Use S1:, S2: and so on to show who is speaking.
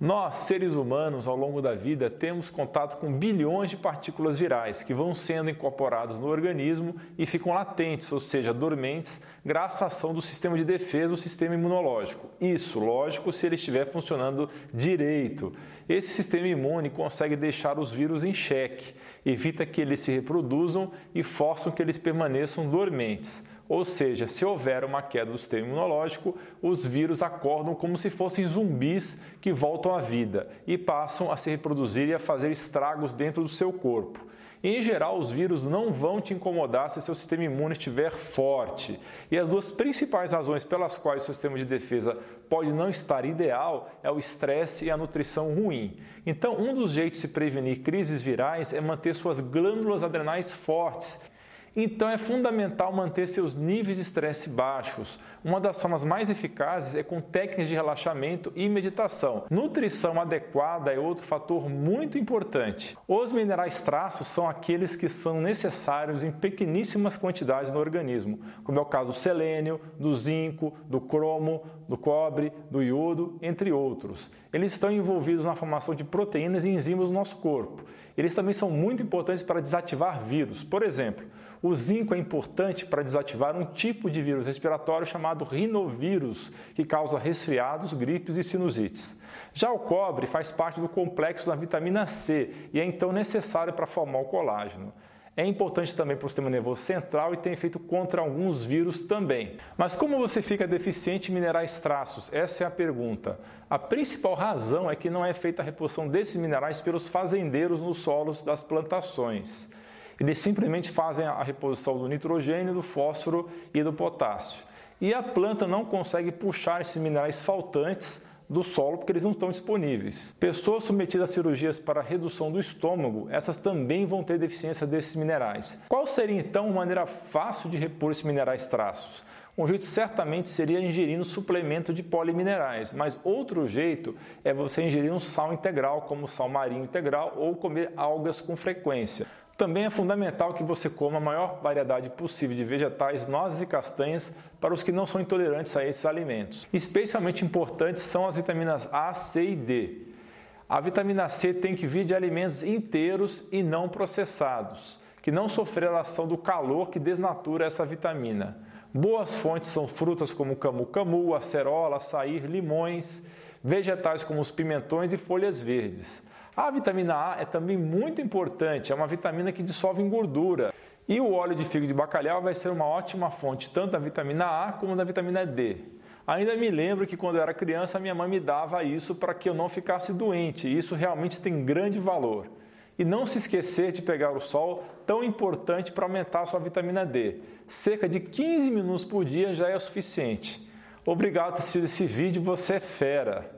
S1: Nós, seres humanos, ao longo da vida, temos contato com bilhões de partículas virais que vão sendo incorporadas no organismo e ficam latentes, ou seja, dormentes, graças à ação do sistema de defesa, o sistema imunológico. Isso, lógico, se ele estiver funcionando direito. Esse sistema imune consegue deixar os vírus em xeque, evita que eles se reproduzam e forçam que eles permaneçam dormentes. Ou seja, se houver uma queda do sistema imunológico, os vírus acordam como se fossem zumbis que voltam à vida e passam a se reproduzir e a fazer estragos dentro do seu corpo. Em geral, os vírus não vão te incomodar se seu sistema imune estiver forte. E as duas principais razões pelas quais o seu sistema de defesa pode não estar ideal é o estresse e a nutrição ruim. Então, um dos jeitos de se prevenir crises virais é manter suas glândulas adrenais fortes então é fundamental manter seus níveis de estresse baixos. Uma das formas mais eficazes é com técnicas de relaxamento e meditação. Nutrição adequada é outro fator muito importante. Os minerais traços são aqueles que são necessários em pequeníssimas quantidades no organismo, como é o caso do selênio, do zinco, do cromo, do cobre, do iodo, entre outros. Eles estão envolvidos na formação de proteínas e enzimas no nosso corpo. Eles também são muito importantes para desativar vírus. Por exemplo, o zinco é importante para desativar um tipo de vírus respiratório chamado rinovírus, que causa resfriados, gripes e sinusites. Já o cobre faz parte do complexo da vitamina C e é então necessário para formar o colágeno. É importante também para o sistema nervoso central e tem efeito contra alguns vírus também. Mas como você fica deficiente em minerais traços? Essa é a pergunta. A principal razão é que não é feita a reposição desses minerais pelos fazendeiros nos solos das plantações. Eles simplesmente fazem a reposição do nitrogênio, do fósforo e do potássio. E a planta não consegue puxar esses minerais faltantes do solo porque eles não estão disponíveis. Pessoas submetidas a cirurgias para redução do estômago, essas também vão ter deficiência desses minerais. Qual seria então uma maneira fácil de repor esses minerais traços? Um jeito certamente seria ingerir um suplemento de poliminerais, mas outro jeito é você ingerir um sal integral, como sal marinho integral, ou comer algas com frequência. Também é fundamental que você coma a maior variedade possível de vegetais, nozes e castanhas para os que não são intolerantes a esses alimentos. Especialmente importantes são as vitaminas A, C e D. A vitamina C tem que vir de alimentos inteiros e não processados, que não sofreram a ação do calor que desnatura essa vitamina. Boas fontes são frutas como camu-camu, acerola, açaí, limões, vegetais como os pimentões e folhas verdes. A vitamina A é também muito importante, é uma vitamina que dissolve em gordura. E o óleo de figo de bacalhau vai ser uma ótima fonte tanto da vitamina A como da vitamina D. Ainda me lembro que quando eu era criança minha mãe me dava isso para que eu não ficasse doente, e isso realmente tem grande valor. E não se esquecer de pegar o sol, tão importante para aumentar a sua vitamina D. Cerca de 15 minutos por dia já é o suficiente. Obrigado por assistir esse vídeo, você é fera!